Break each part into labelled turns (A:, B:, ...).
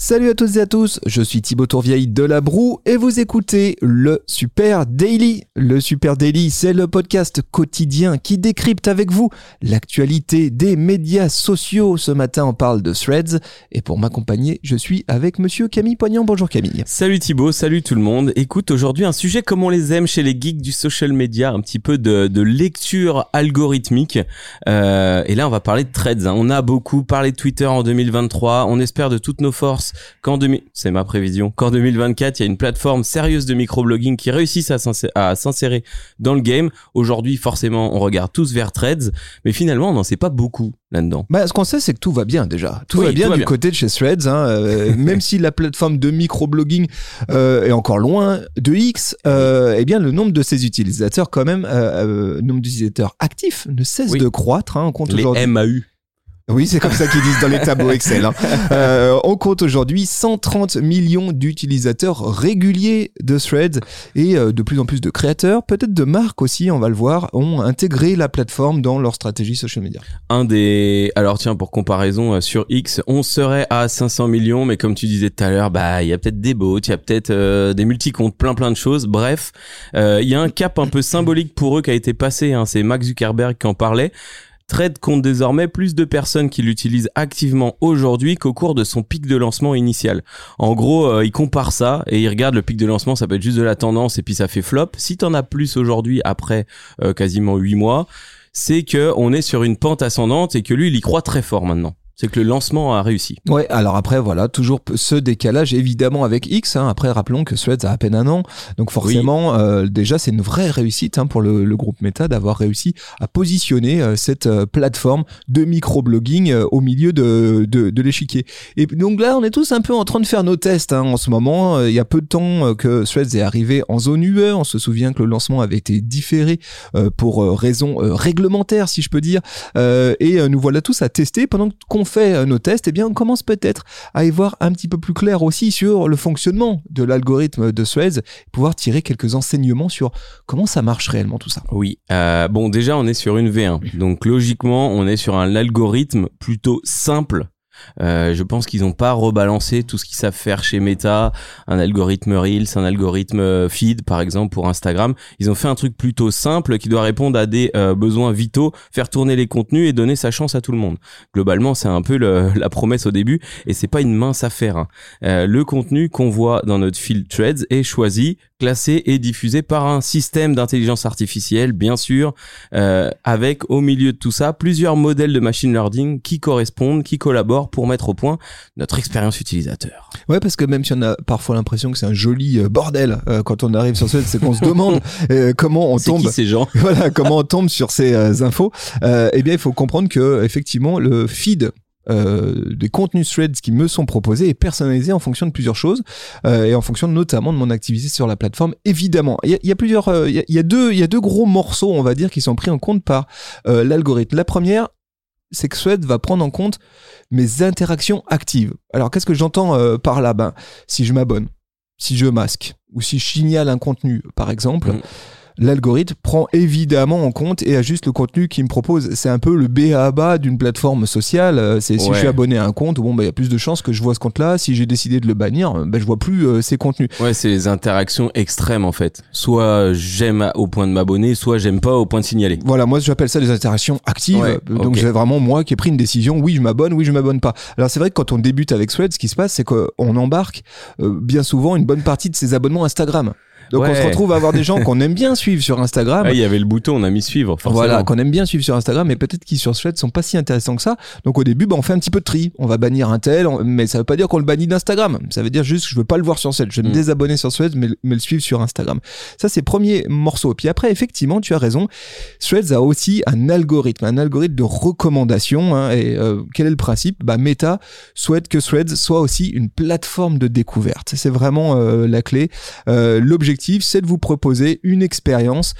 A: Salut à toutes et à tous, je suis Thibaut Tourvieille de La Broue et vous écoutez le Super Daily. Le Super Daily, c'est le podcast quotidien qui décrypte avec vous l'actualité des médias sociaux. Ce matin, on parle de Threads et pour m'accompagner, je suis avec monsieur Camille Poignant. Bonjour Camille.
B: Salut Thibaut, salut tout le monde. Écoute, aujourd'hui, un sujet comme on les aime chez les geeks du social media, un petit peu de, lecture algorithmique. Euh, et là, on va parler de Threads. hein. On a beaucoup parlé de Twitter en 2023. On espère de toutes nos forces qu'en 2000, c'est ma prévision, qu'en 2024, il y a une plateforme sérieuse de microblogging qui réussisse à s'insé- à s'insérer dans le game. Aujourd'hui, forcément, on regarde tous vers Threads, mais finalement, on n'en sait pas beaucoup là-dedans.
A: Bah, ce qu'on sait, c'est que tout va bien déjà. Tout
B: Oui,
A: va bien
B: tout va
A: du
B: bien.
A: côté de chez Threads, hein, euh, même si la plateforme de microblogging euh, est encore loin de X. Euh, eh bien, le nombre de ses utilisateurs, quand même, nombre d'utilisateurs actifs, ne cesse
B: Oui.
A: de croître. Hein, on compte aujourd'hui.
B: MAU.
A: Oui, c'est comme ça qu'ils disent dans les tableaux Excel. hein. Euh, on compte aujourd'hui 130 millions d'utilisateurs réguliers de Threads et euh, de plus en plus de créateurs, peut-être de marques aussi, on va le voir, ont intégré la plateforme dans leur stratégie social media.
B: un des alors tiens pour comparaison euh, sur X on serait à 500 millions mais comme tu disais tout à l'heure bah il y a peut-être des bots il y a peut-être euh, des multicomptes plein plein de choses bref euh, il y a un cap un peu symbolique pour eux qui a été passé hein, c'est Max Zuckerberg qui en parlait Thread compte désormais plus de personnes qui l'utilisent activement aujourd'hui qu'au cours de son pic de lancement initial. En gros, euh, il compare ça et il regarde le pic de lancement, ça peut être juste de la tendance et puis ça fait flop. Si t'en as plus aujourd'hui après euh, quasiment 8 mois, c'est que on est sur une pente ascendante et que lui, il y croit très fort maintenant. C'est que le lancement a réussi.
A: Ouais, alors après, voilà, toujours ce décalage, évidemment, avec X. hein. Après, rappelons que Threads a à peine un an. Donc, forcément, euh, déjà, c'est une vraie réussite hein, pour le, le groupe Meta d'avoir réussi à positionner euh, cette euh, plateforme de microblogging au milieu de, de, de l'échiquier. Et donc là, on est tous un peu en train de faire nos tests hein, en ce moment. Il y a peu de temps que Threads est arrivé en zone UE. On se souvient que le lancement avait été différé pour raisons euh, réglementaires, si je peux dire. Et nous voilà tous à tester. Pendant qu'on fait euh, nos tests, eh bien, on commence peut-être à y voir un petit peu plus clair aussi sur le fonctionnement de l'algorithme de Threads, pouvoir tirer quelques enseignements sur comment ça marche réellement tout ça.
B: Oui. Euh, bon, déjà, on est sur une V1. Donc, logiquement, on est sur un algorithme plutôt simple. Euh, je pense qu'ils n'ont pas rebalancé tout ce qu'ils savent faire chez Meta, un algorithme Reels, un algorithme euh, Feed par exemple pour Instagram. Ils ont fait un truc plutôt simple qui doit répondre à des euh, besoins vitaux, faire tourner les contenus et donner sa chance à tout le monde. Globalement, c'est un peu la promesse au début et c'est pas une mince affaire. hein. Le contenu qu'on voit dans notre fil Threads est choisi, classé et diffusé par un système d'intelligence artificielle, bien sûr, euh, avec au milieu de tout ça plusieurs modèles de machine learning qui correspondent, qui collaborent pour mettre au point notre expérience utilisateur.
A: Ouais, parce que même si on a parfois l'impression que c'est un joli euh, bordel euh, quand on arrive sur Threads, c'est qu'on se demande euh, comment on tombe
B: qui ces gens
A: voilà comment on tombe sur ces infos. Euh, eh bien, il faut comprendre que effectivement le feed euh, des contenus threads qui me sont proposés est personnalisé en fonction de plusieurs choses euh, et en fonction notamment de mon activité sur la plateforme. Évidemment, il y a, plusieurs, euh, il y, a, deux, il y a deux gros morceaux, on va dire, qui sont pris en compte par l'algorithme. La première, c'est que Threads va prendre en compte mes interactions actives. Alors, qu'est-ce que j'entends par là? Ben, si je m'abonne, si je masque ou si je signale un contenu, par exemple.
B: Mhm.
A: L'algorithme prend évidemment en compte et ajuste le contenu qu'il me propose. C'est un peu le B à bas d'une plateforme sociale. Euh, C'est si
B: Ouais.
A: je suis abonné à un compte, bon, bah, il y a plus de chances que je vois ce compte-là. Si j'ai décidé de le bannir, euh, bah, je vois plus euh, ces contenus.
B: Ouais, c'est les interactions extrêmes en fait. Soit j'aime au point de m'abonner, soit j'aime pas au point de signaler.
A: Voilà, moi j'appelle ça des interactions actives.
B: Ouais,
A: Donc
B: ok.
A: c'est vraiment moi qui ai pris une décision. Oui, je m'abonne, oui, je m'abonne pas. Alors c'est vrai que quand on débute avec Threads, ce qui se passe, c'est qu'on embarque euh, bien souvent une bonne partie de ses abonnements Instagram. Donc on se retrouve à avoir des gens qu'on aime bien suivre sur Instagram.
B: Ah, il y avait le bouton, on a mis suivre. Forcément.
A: Voilà, qu'on aime bien suivre sur Instagram, mais peut-être qu'ils sur Threads sont pas si intéressants que ça. Donc au début, bah, on fait un petit peu de tri. On va bannir un tel, on- mais ça veut pas dire qu'on le bannit d'Instagram. Ça veut dire juste que je veux pas le voir sur Threads. Je vais me
B: Mm.
A: désabonner sur Threads, mais, mais le suivre sur Instagram. Ça, c'est premier morceau. Puis après, effectivement, tu as raison. Threads a aussi un algorithme, un algorithme de recommandation. hein. et euh, quel est le principe? Bah, Meta souhaite que Threads soit aussi une plateforme de découverte. C'est vraiment euh, la clé. Euh, L'objectif, c'est de vous proposer une expérience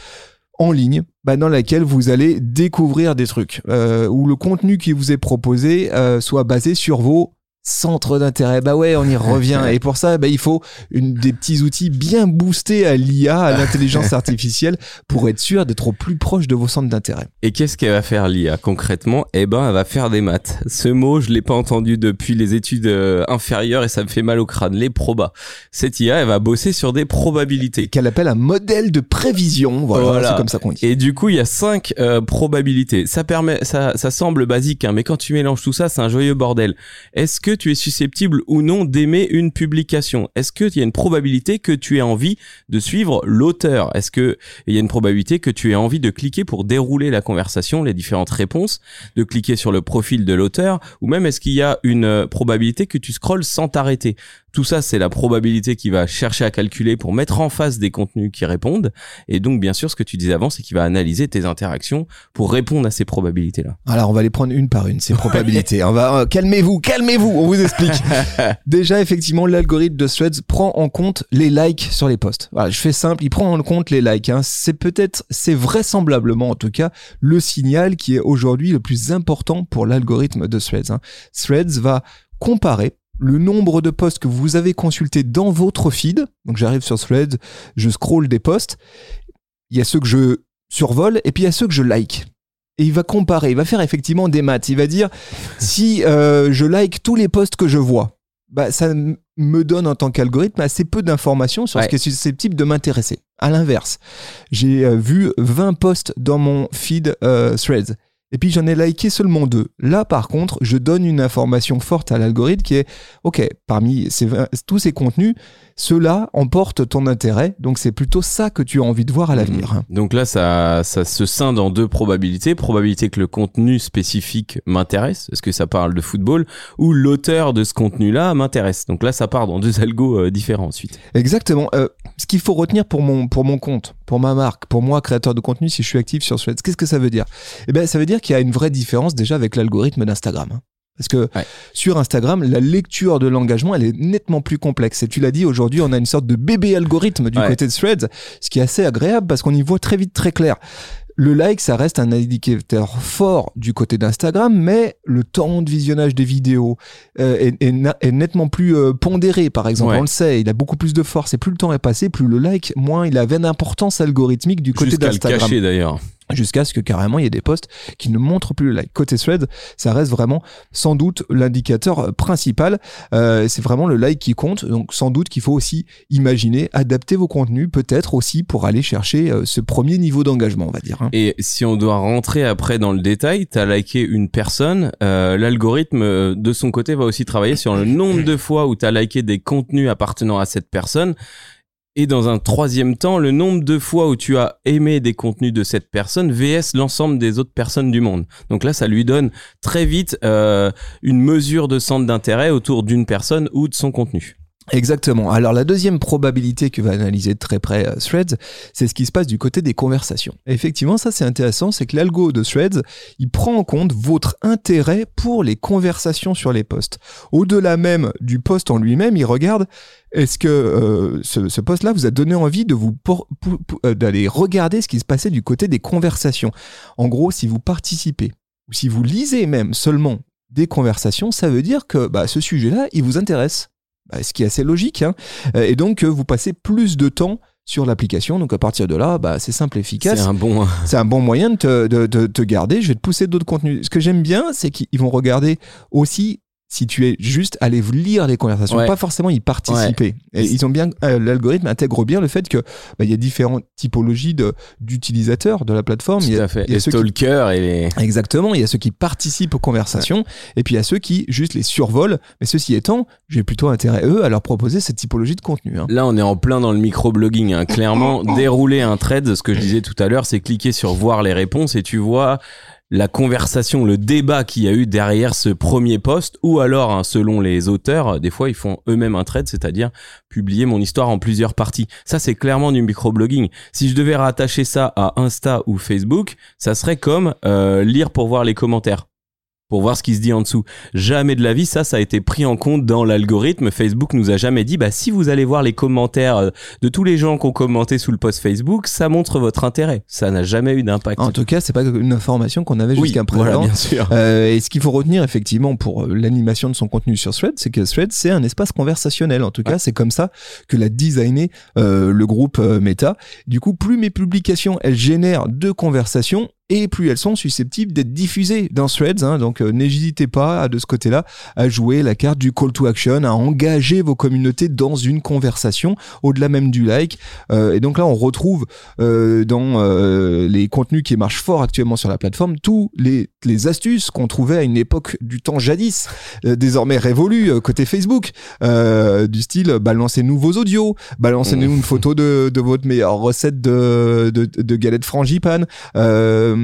A: en ligne bah, dans laquelle vous allez découvrir des trucs, euh, où le contenu qui vous est proposé euh, soit basé sur vos centre d'intérêt. Bah ouais, on y revient. Et pour ça, bah, il faut une, des petits outils bien boostés à l'IA, à l'intelligence artificielle, pour être sûr d'être au plus proche de vos centres d'intérêt.
B: Et qu'est-ce qu'elle va faire l'IA concrètement? Eh ben, elle va faire des maths. Ce mot, je l'ai pas entendu depuis les études euh, inférieures et ça me fait mal au crâne. Les probas. Cette IA, elle va bosser sur des probabilités.
A: Qu'elle appelle un modèle de prévision. Voilà,
B: Voilà.
A: c'est comme ça qu'on dit.
B: Et du coup, il y a cinq euh, probabilités. Ça permet, ça, ça semble basique, hein, mais quand tu mélanges tout ça, c'est un joyeux bordel. Est-ce que tu es susceptible ou non d'aimer une publication. Est-ce qu'il y a une probabilité que tu aies envie de suivre l'auteur? Est-ce que il y a une probabilité que tu aies envie de cliquer pour dérouler la conversation, les différentes réponses, de cliquer sur le profil de l'auteur, ou même est-ce qu'il y a une euh, probabilité que tu scrolles sans t'arrêter? Tout ça, c'est la probabilité qu'il va chercher à calculer pour mettre en face des contenus qui répondent. Et donc, bien sûr, ce que tu disais avant, c'est qu'il va analyser tes interactions pour répondre à ces probabilités-là.
A: Alors, on va les prendre une par une, ces probabilités. on va, euh, calmez-vous, calmez-vous, on vous explique. Déjà, effectivement, l'algorithme de Threads prend en compte les likes sur les posts. Voilà, je fais simple, il prend en compte les likes. hein. C'est peut-être, c'est vraisemblablement en tout cas, le signal qui est aujourd'hui le plus important pour l'algorithme de Threads. hein. Threads va comparer le nombre de posts que vous avez consultés dans votre feed. Donc j'arrive sur Threads, je scroll des posts. Il y a ceux que je survole et puis il y a ceux que je like. Et il va comparer, il va faire effectivement des maths. Il va dire si euh, je like tous les posts que je vois, bah, ça me donne en tant qu'algorithme assez peu d'informations sur ce qui est susceptible de m'intéresser. À l'inverse, j'ai euh, vu 20 posts dans mon feed euh, Threads. Et puis j'en ai liké seulement deux. Là, par contre, je donne une information forte à l'algorithme qui est OK, parmi ces 20 tous ces contenus, ceux-là emportent ton intérêt. Donc c'est plutôt ça que tu as envie de voir à l'avenir. hein.
B: Donc là, ça, ça se scinde en deux probabilités. Probabilité que le contenu spécifique m'intéresse, est-ce que ça parle de football, ou l'auteur de ce contenu-là m'intéresse. Donc là, ça part dans deux algos euh, différents ensuite.
A: Exactement. Euh, ce qu'il faut retenir pour mon, pour mon compte, pour ma marque, pour moi, créateur de contenu, si je suis actif sur Threads, qu'est-ce que ça veut dire? Eh bien, ça veut dire qu'il y a une vraie différence déjà avec l'algorithme d'Instagram. Parce que
B: Ouais.
A: sur Instagram, la lecture de l'engagement, elle est nettement plus complexe. Et tu l'as dit, aujourd'hui, on a une sorte de bébé algorithme du
B: Ouais.
A: côté de Threads, ce qui est assez agréable parce qu'on y voit très vite, très clair. Le like, ça reste un indicateur fort du côté d'Instagram, mais le temps de visionnage des vidéos euh, est, est na- est nettement plus euh, pondéré, par exemple.
B: Ouais.
A: On le sait, il a beaucoup plus de force. Et plus le temps est passé, plus le like, moins il avait d'importance algorithmique du côté
B: Jusqu'à le
A: d'Instagram
B: cacher d'ailleurs.
A: Jusqu'à ce que carrément il y ait des posts qui ne montrent plus le like. Côté thread, ça reste vraiment sans doute l'indicateur principal. Euh, c'est vraiment le like qui compte. Donc sans doute qu'il faut aussi imaginer, adapter vos contenus, peut-être aussi pour aller chercher euh, ce premier niveau d'engagement, on va dire. hein.
B: Et si on doit rentrer après dans le détail, t'as liké une personne, euh, l'algorithme euh, de son côté va aussi travailler sur le nombre de fois où t'as liké des contenus appartenant à cette personne. Et dans un troisième temps, le nombre de fois où tu as aimé des contenus de cette personne vs l'ensemble des autres personnes du monde. Donc là, ça lui donne très vite euh, une mesure de centre d'intérêt autour d'une personne ou de son contenu.
A: Exactement. Alors la deuxième probabilité que va analyser de très près euh, Threads, c'est ce qui se passe du côté des conversations. Effectivement, ça c'est intéressant, c'est que l'algo de Threads, il prend en compte votre intérêt pour les conversations sur les posts. Au-delà même du post en lui-même, il regarde est-ce que euh, ce, ce post-là vous a donné envie de vous euh, d'aller regarder ce qui se passait du côté des conversations? En gros, si vous participez ou si vous lisez même seulement des conversations, ça veut dire que bah, ce sujet-là, il vous intéresse. Bah, ce qui est assez logique. hein. Euh, Et donc, euh, vous passez plus de temps sur l'application. Donc, à partir de là, bah, c'est simple et efficace.
B: C'est un bon.
A: C'est un bon moyen de te, de, de te garder. Je vais te pousser d'autres contenus. Ce que j'aime bien, c'est qu'ils vont regarder aussi si tu es juste aller lire les conversations,
B: Ouais.
A: pas forcément y participer. Et ils ont bien, euh, l'algorithme intègre bien le fait que bah, il y a différentes typologies de d'utilisateurs de la plateforme. Il y
B: Tout
A: a-
B: à fait.
A: il y a
B: Les
A: ceux qui-
B: stalkers et les.
A: Exactement, il y a ceux qui participent aux conversations et puis il y a ceux qui juste les survolent. Mais ceci étant, j'ai plutôt intérêt eux à leur proposer cette typologie de contenu. hein.
B: Là, on est en plein dans le microblogging. Hein. Clairement, dérouler un thread, ce que je disais tout à l'heure, c'est cliquer sur voir les réponses et tu vois la conversation, le débat qu'il y a eu derrière ce premier post, ou alors, hein, selon les auteurs, des fois, ils font eux-mêmes un thread, c'est-à-dire publier mon histoire en plusieurs parties. Ça, c'est clairement du microblogging. Si je devais rattacher ça à Insta ou Facebook, ça serait comme euh, lire pour voir les commentaires. Pour voir ce qui se dit en dessous. Jamais de la vie, ça, ça a été pris en compte dans l'algorithme. Facebook nous a jamais dit, bah, si vous allez voir les commentaires euh, de tous les gens qui ont commenté sous le post Facebook, ça montre votre intérêt. Ça n'a jamais eu d'impact.
A: En tout cas, c'est pas une information qu'on avait
B: Oui,
A: jusqu'à
B: voilà,
A: présent.
B: bien sûr.
A: Euh, et ce qu'il faut retenir effectivement pour euh, l'animation de son contenu sur Thread, c'est que Thread c'est un espace conversationnel. En tout cas, c'est comme ça que l'a designé euh, le groupe euh, Meta. Du coup, plus mes publications elles génèrent de conversations et plus elles sont susceptibles d'être diffusées dans Threads. hein. donc euh, n'hésitez pas à, de ce côté-là à jouer la carte du call to action, à engager vos communautés dans une conversation au-delà même du like. Euh, et donc là, on retrouve euh, dans euh, les contenus qui marchent fort actuellement sur la plateforme tous les, les astuces qu'on trouvait à une époque du temps jadis, euh, désormais révolues euh, côté Facebook, euh, du style balancez-nous vos audios, balancez-nous
B: Mmh.
A: une photo de, de votre meilleure recette de, de, de galette frangipane, euh,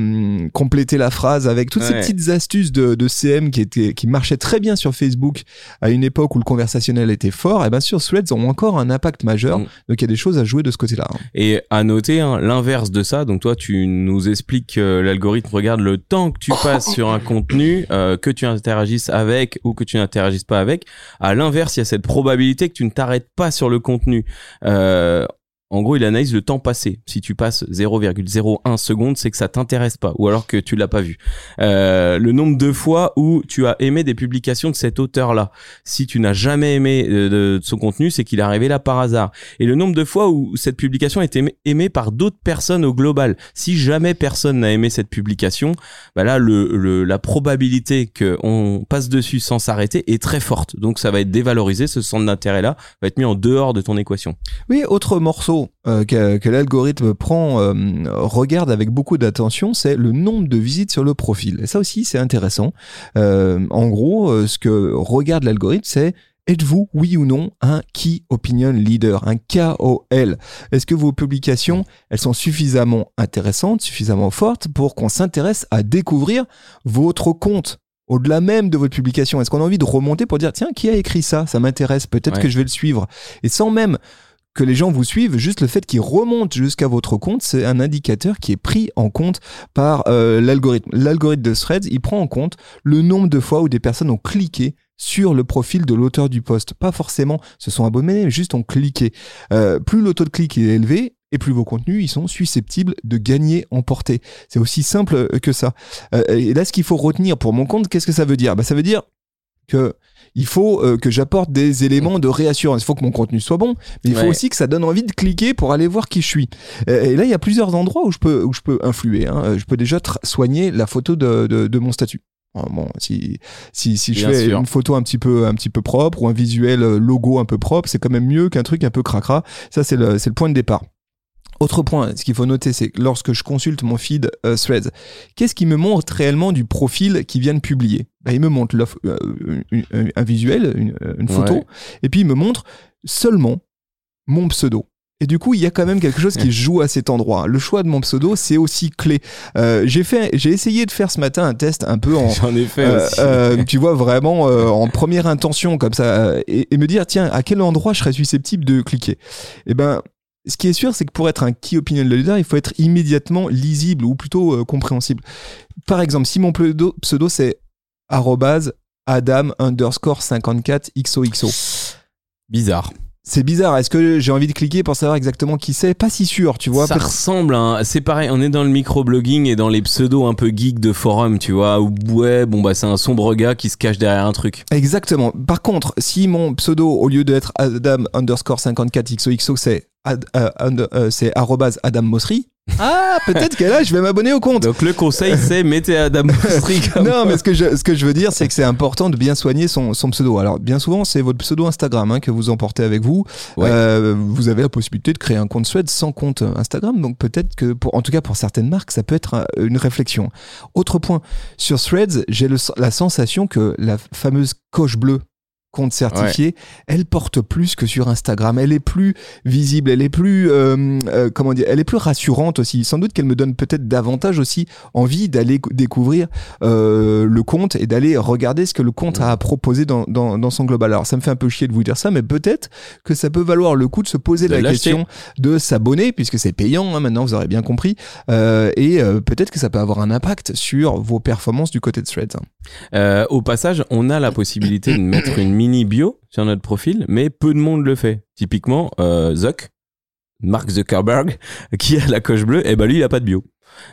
A: compléter la phrase avec toutes ces petites astuces de, de CM qui, étaient, qui marchaient très bien sur Facebook à une époque où le conversationnel était fort, et bien sûr Threads ont encore un impact majeur,
B: Mm.
A: donc il y a des choses à jouer de ce côté-là. hein.
B: Et à noter hein, l'inverse de ça. Donc toi, tu nous expliques que l'algorithme regarde le temps que tu passes sur un contenu, euh, que tu interagisses avec ou que tu n'interagisses pas avec. À l'inverse, il y a cette probabilité que tu ne t'arrêtes pas sur le contenu. Euh, en gros, il analyse le temps passé. Si tu passes 0,01 seconde, c'est que ça t'intéresse pas, ou alors que tu l'as pas vu. Euh, le nombre de fois où tu as aimé des publications de cet auteur-là. Si tu n'as jamais aimé euh, de, son contenu, c'est qu'il est arrivé là par hasard. Et le nombre de fois où cette publication a été aimée, par d'autres personnes au global. Si jamais personne n'a aimé cette publication, bah là, la probabilité qu'on passe dessus sans s'arrêter est très forte. Donc ça va être dévalorisé, ce centre d'intérêt-là va être mis en dehors de ton équation.
A: Oui, autre morceau euh, que, que l'algorithme prend, euh, regarde avec beaucoup d'attention, c'est le nombre de visites sur le profil. Et ça aussi, c'est intéressant. Euh, en gros, ce que regarde l'algorithme, c'est Êtes-vous, oui ou non, un Key Opinion Leader, un KOL Est-ce que vos publications, elles sont suffisamment intéressantes, suffisamment fortes pour qu'on s'intéresse à découvrir votre compte au-delà même de votre publication? Est-ce qu'on a envie de remonter pour dire, tiens, qui a écrit ça? Ça m'intéresse, peut-être
B: Ouais.
A: que je vais le suivre. Et sans même que les gens vous suivent, juste le fait qu'ils remontent jusqu'à votre compte, c'est un indicateur qui est pris en compte par euh, l'algorithme. L'algorithme de Threads, il prend en compte le nombre de fois où des personnes ont cliqué sur le profil de l'auteur du post. Pas forcément se sont abonnés, mais juste ont cliqué. Euh, plus le taux de clic est élevé, et plus vos contenus ils sont susceptibles de gagner en portée. C'est aussi simple que ça. Euh, et là, ce qu'il faut retenir pour mon compte, qu'est-ce que ça veut dire? Bah, Ça veut dire que il faut euh, que j'apporte des éléments de réassurance. Il faut que mon contenu soit bon, mais il faut
B: Ouais.
A: aussi que ça donne envie de cliquer pour aller voir qui je suis. Euh, Et là, il y a plusieurs endroits où je peux, où je peux influer. hein. Euh, Je peux déjà soigner la photo de, de, de mon statut. Euh, Bon, si, si, si je fais
B: sûr.
A: une photo un petit, peu, un petit peu propre ou un visuel logo un peu propre, c'est quand même mieux qu'un truc un peu cracra. Ça, c'est le, c'est le point de départ. Autre point, ce qu'il faut noter, c'est que lorsque je consulte mon feed euh, Threads, qu'est-ce qui me montre réellement du profil qui vient de publier? Bah, Il me montre euh, un visuel, une, euh, une photo,
B: Ouais.
A: et puis il me montre seulement mon pseudo. Et du coup, il y a quand même quelque chose qui joue à cet endroit. Le choix de mon pseudo, c'est aussi clé. Euh, j'ai fait, j'ai essayé de faire ce matin un test un peu en,
B: J'en ai fait
A: euh,
B: aussi.
A: euh, tu vois vraiment en première intention comme ça et, et me dire tiens à quel endroit je serais susceptible de cliquer? Et ben ce qui est sûr c'est que pour être un key opinion leader il faut être immédiatement lisible ou plutôt euh, compréhensible par exemple si mon pseudo, pseudo c'est adam underscore 54 xoxo
B: Bizarre.
A: C'est bizarre. Est-ce que j'ai envie de cliquer pour savoir exactement qui c'est? Pas si sûr tu vois.
B: Ça ressemble un- c'est pareil on est dans le microblogging et dans les pseudos un peu geeks de forum tu vois où ouais bon bah c'est un sombre gars qui se cache derrière un truc.
A: Exactement. Par contre, si mon pseudo, au lieu d'être Adam underscore 54 XOXO, c'est ad- euh, euh, c'est arrobase Adam Mosseri, ah, peut-être que là, je vais m'abonner au compte.
B: donc le conseil c'est mettez Adam comme
A: Non, mais ce que je, ce que je veux dire, c'est que c'est important de bien soigner son, son pseudo. Alors, bien souvent, c'est votre pseudo Instagram hein, que vous emportez avec vous.
B: Ouais.
A: Euh, vous avez la possibilité de créer un compte Suède sans compte Instagram. Donc, peut-être que, pour, en tout cas, pour certaines marques, ça peut être une réflexion. Autre point, sur Threads, j'ai le- la sensation que la fameuse coche bleue compte certifié, elle porte plus que sur Instagram. Elle est plus visible, elle est plus, euh, euh, comment dire, elle est plus rassurante aussi. Sans doute qu'elle me donne peut-être davantage aussi envie d'aller cou- découvrir euh, le compte et d'aller regarder ce que le compte a à proposer dans, dans, dans son global. Alors ça me fait un peu chier de vous dire ça, mais peut-être que ça peut valoir le coup de se poser
B: De
A: la question de s'abonner, puisque c'est payant hein, maintenant, vous aurez bien compris. Euh, et euh, peut-être que ça peut avoir un impact sur vos performances du côté de Threads. hein.
B: Euh, au passage, on a la possibilité de mettre une mini bio sur notre profil, mais peu de monde le fait. Typiquement, euh, Zuck, Mark Zuckerberg, qui a la coche bleue, et eh ben lui, il a pas de bio.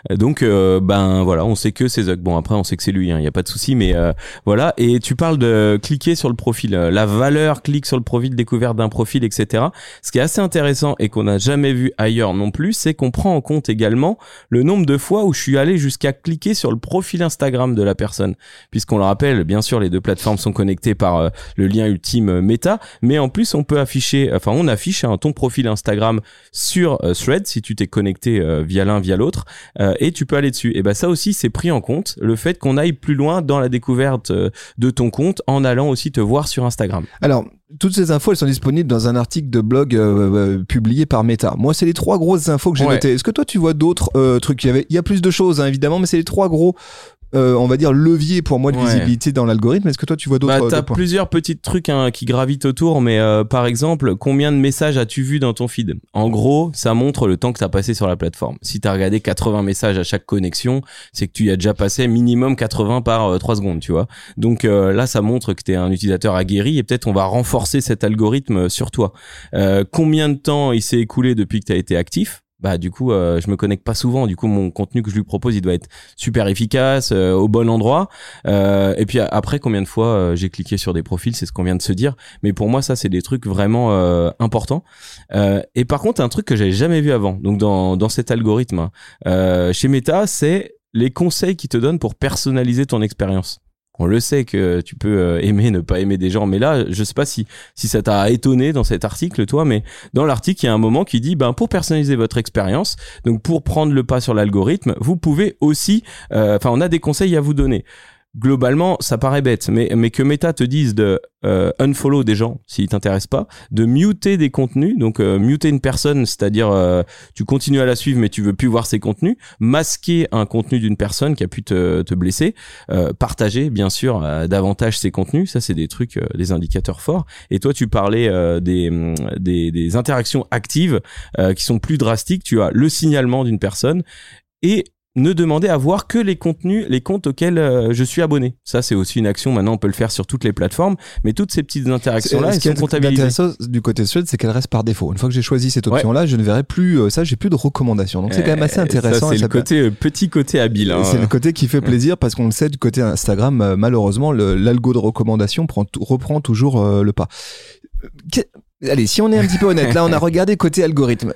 B: Donc euh, ben voilà, on sait que c'est Zuck. Bon après on sait que c'est lui, il hein, n'y a pas de souci, mais euh, voilà. Et tu parles de cliquer sur le profil, euh, la valeur clique sur le profil, découverte d'un profil, etc. Ce qui est assez intéressant et qu'on n'a jamais vu ailleurs non plus, c'est qu'on prend en compte également le nombre de fois où je suis allé jusqu'à cliquer sur le profil Instagram de la personne, puisqu'on le rappelle, bien sûr les deux plateformes sont connectées par le lien ultime Meta, mais en plus on peut afficher, enfin on affiche hein, ton profil Instagram sur Thread si tu t'es connecté via l'un via l'autre. Euh, et tu peux aller dessus. Et ben ça aussi c'est pris en compte le fait qu'on aille plus loin dans la découverte euh, de ton compte en allant aussi te voir sur Instagram.
A: Alors toutes ces infos, elles sont disponibles dans un article de blog euh, publié par Meta. Moi, c'est les trois grosses infos que j'ai notées. Est-ce que toi, tu vois d'autres trucs? Il y avait, il y a plus de choses, hein, évidemment, mais c'est les trois gros euh, on va dire levier pour moi de visibilité dans l'algorithme. Est-ce que toi tu vois d'autres
B: bah, T'as plusieurs petits trucs hein, qui gravitent autour, mais euh, par exemple, combien de messages as-tu vu dans ton feed? En gros, ça montre le temps que t'as passé sur la plateforme. Si t'as regardé 80 messages à chaque connexion, c'est que tu y as déjà passé minimum 80 par 3 euh, secondes, tu vois. Donc là, ça montre que t'es un utilisateur aguerri et peut-être on va renforcer cet algorithme sur toi. combien de temps il s'est écoulé depuis que t'as été actif? Bah du coup euh, je me connecte pas souvent. Du coup mon contenu que je lui propose il doit être super efficace euh, au bon endroit. Euh, et puis après combien de fois euh, j'ai cliqué sur des profils c'est ce qu'on vient de se dire. Mais pour moi ça c'est des trucs vraiment importants. Et par contre un truc que j'avais jamais vu avant donc dans dans cet algorithme hein, chez Meta c'est les conseils qui te donnent pour personnaliser ton expérience on le sait que tu peux euh, aimer, ne pas aimer des gens, mais là, je sais pas si si ça t'a étonné dans cet article, toi, mais dans l'article, il y a un moment qui dit, ben pour personnaliser votre expérience, donc pour prendre le pas sur l'algorithme, vous pouvez aussi, euh, enfin, on a des conseils à vous donner globalement, ça paraît bête, mais, mais que Meta te dise de euh, unfollow des gens s'ils t'intéressent pas, de muter des contenus, donc euh, muter une personne, c'est-à-dire euh, tu continues à la suivre mais tu veux plus voir ses contenus, masquer un contenu d'une personne qui a pu te, te blesser, partager bien sûr davantage ses contenus, ça c'est des trucs, des indicateurs forts. Et toi tu parlais des, des, des interactions actives qui sont plus drastiques, tu as le signalement d'une personne et ne demander à voir que les contenus, les comptes auxquels euh, je suis abonné. Ça, c'est aussi une action. Maintenant, on peut le faire sur toutes les plateformes, mais toutes ces petites interactions-là, elles sont comptabilisées.
A: du côté Thread, c'est qu'elle reste par défaut. Une fois que j'ai choisi cette option-là, je ne verrai plus euh, ça. J'ai plus de recommandations. Donc c'est quand même assez intéressant.
B: c'est le côté euh, petit côté habile. Hein.
A: C'est le côté qui fait plaisir parce qu'on le sait du côté Instagram. malheureusement, l'algo de recommandation prend, reprend toujours le pas. Allez, si on est un petit peu honnête, là on a regardé côté algorithme.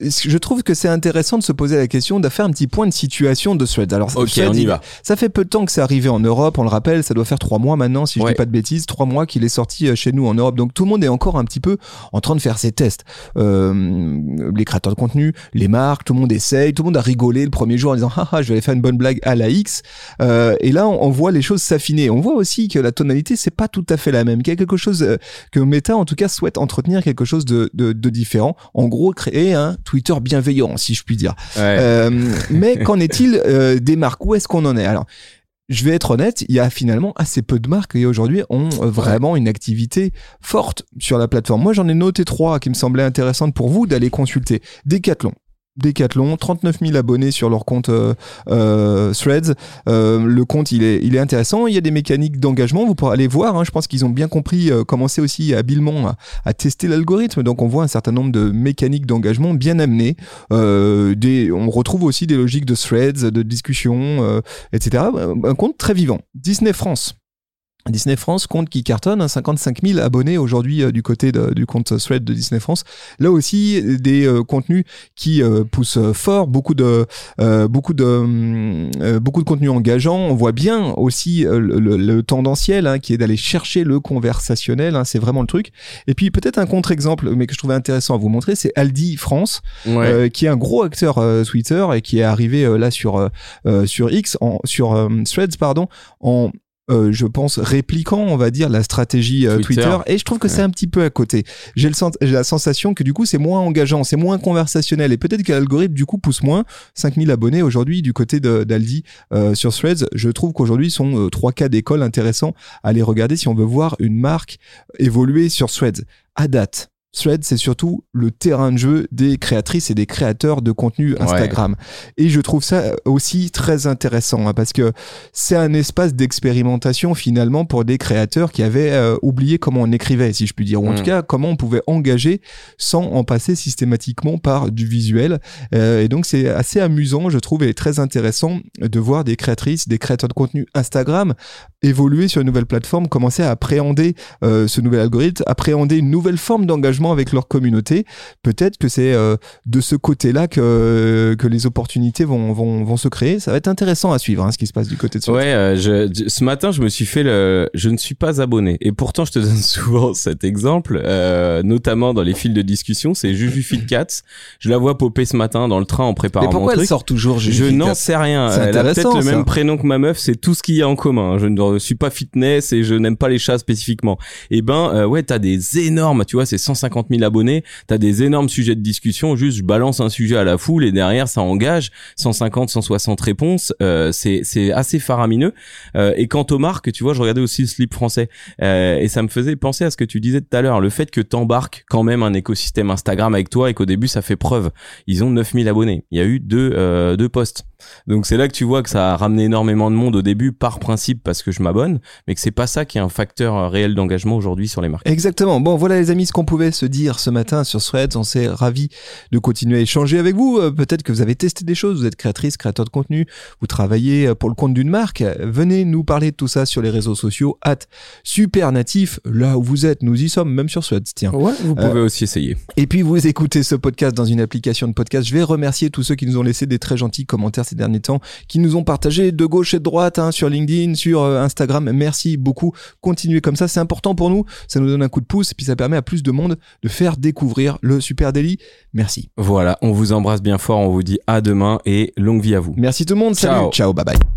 A: Je trouve que c'est intéressant de se poser la question, de faire un petit point de situation de Threads.
B: Alors, ok, on y va.
A: Ça fait peu de temps que c'est arrivé en Europe, on le rappelle, ça doit faire trois mois maintenant, si je dis pas de bêtises, trois mois qu'il est sorti euh, chez nous en Europe. Donc tout le monde est encore un petit peu en train de faire ses tests. Euh, les créateurs de contenu, les marques, tout le monde essaye, tout le monde a rigolé le premier jour en disant haha, je vais aller faire une bonne blague à la X. Euh, et là, on, voit les choses s'affiner. On voit aussi que la tonalité c'est pas tout à fait la même, qu'il y a quelque chose euh, que Meta en tout cas souhaite entre quelque chose de, de, différent. En gros, créer un Twitter bienveillant, si je puis dire. Euh, mais qu'en est-il euh, des marques? Où est-ce qu'on en est? Alors, je vais être honnête, il y a finalement assez peu de marques qui aujourd'hui ont vraiment une activité forte sur la plateforme. Moi, j'en ai noté trois qui me semblaient intéressantes pour vous d'aller consulter. Decathlon, Decathlon, 39 000 abonnés sur leur compte euh, euh, Threads. Euh, le compte, il est, il est intéressant. Il y a des mécaniques d'engagement. Vous pourrez aller voir. Hein. Je pense qu'ils ont bien compris, commencer aussi habilement à, tester l'algorithme. Donc, on voit un certain nombre de mécaniques d'engagement bien amenées. on retrouve aussi des logiques de threads, de discussion, etc. Un compte très vivant. Disney France. Disney France compte qui cartonne, 55 hein, 000 abonnés aujourd'hui euh, du côté du compte Thread de Disney France. Là aussi, des euh, contenus qui euh, poussent fort, beaucoup de beaucoup de beaucoup de contenus engageants. On voit bien aussi le, tendanciel hein, qui est d'aller chercher le conversationnel. Hein, c'est vraiment le truc. Et puis peut-être un contre-exemple, mais que je trouvais intéressant à vous montrer, c'est Aldi France, qui est un gros acteur Twitter et qui est arrivé là sur sur X, en, sur Threads pardon, en euh, je pense, répliquant, on va dire, la stratégie euh, Twitter. Et je trouve que c'est un petit peu à côté. J'ai la sensation que du coup, c'est moins engageant, c'est moins conversationnel. Et peut-être que l'algorithme, du coup, pousse moins. 5000 abonnés aujourd'hui du côté d'Aldi euh, sur Threads. Je trouve qu'aujourd'hui, sont trois cas d'école intéressants à aller regarder si on veut voir une marque évoluer sur Threads. À date, Thread, c'est surtout le terrain de jeu des créatrices et des créateurs de contenu Instagram. Et je trouve ça aussi très intéressant hein, parce que c'est un espace d'expérimentation finalement pour des créateurs qui avaient euh, oublié comment on écrivait, si je puis dire, ou en
B: Mm.
A: tout cas comment on pouvait engager sans en passer systématiquement par du visuel. Euh, et donc c'est assez amusant, je trouve, et très intéressant de voir des créatrices, des créateurs de contenu Instagram évoluer sur une nouvelle plateforme, commencer à appréhender euh, ce nouvel algorithme, appréhender une nouvelle forme d'engagement avec leur communauté. Peut-être que c'est euh, de ce côté-là que, que les opportunités vont, vont, vont se créer. Ça va être intéressant à suivre hein, ce qui se passe du côté de Threads.
B: Ouais, euh, je, ce matin, je me suis fait le. Je ne suis pas abonné. Et pourtant, je te donne souvent cet exemple, euh, notamment dans les fils de discussion. C'est Juju Fitcats. Je la vois popper ce matin dans le train en préparant
A: Mais pourquoi
B: mon
A: elle sort toujours Juju
B: Je n'en sais rien.
A: C'est
B: Elle a peut-être le
A: ça.
B: même prénom que ma meuf. C'est tout ce qu'il y a en commun. Je ne suis pas fitness et je n'aime pas les chats spécifiquement. Et ben, euh, ouais, t'as des énormes, tu vois, c'est 150 000 abonnés. T'as des énormes sujets de discussion. Juste, je balance un sujet à la foule et derrière, ça engage 150, 160 réponses. Euh, c'est, c'est assez faramineux. Euh, et quant aux marques, tu vois, je regardais aussi le slip français euh, et ça me faisait penser à ce que tu disais tout à l'heure, le fait que t'embarques quand même un écosystème Instagram avec toi et qu'au début ça fait preuve. Ils ont 9000 abonnés. Il y a eu deux, euh, deux posts. Donc c'est là que tu vois que ça a ramené énormément de monde au début par principe parce que je m'abonne, mais que c'est pas ça qui est un facteur euh, réel d'engagement aujourd'hui sur les marques.
A: Exactement. Bon, voilà les amis ce qu'on pouvait se dire ce matin sur Threads. On s'est ravis de continuer à échanger avec vous. Euh, Peut-être que vous avez testé des choses, vous êtes créatrice, créateur de contenu, vous travaillez euh, pour le compte d'une marque. Venez nous parler de tout ça sur les réseaux sociaux. At super natif, là où vous êtes, nous y sommes, même sur Threads. Tiens.
B: Ouais, vous pouvez aussi essayer.
A: Et puis vous écoutez ce podcast dans une application de podcast. Je vais remercier tous ceux qui nous ont laissé des très gentils commentaires ces derniers temps, qui nous ont partagé de gauche et de droite hein, sur LinkedIn, sur euh, Instagram. Merci beaucoup. Continuez comme ça, c'est important pour nous. Ça nous donne un coup de pouce et puis ça permet à plus de monde de faire découvrir le Super Daily. Merci.
B: Voilà, on vous embrasse bien fort, on vous dit à demain et longue vie à vous.
A: Merci tout le monde. Salut.
B: Ciao.
A: Ciao. Bye bye.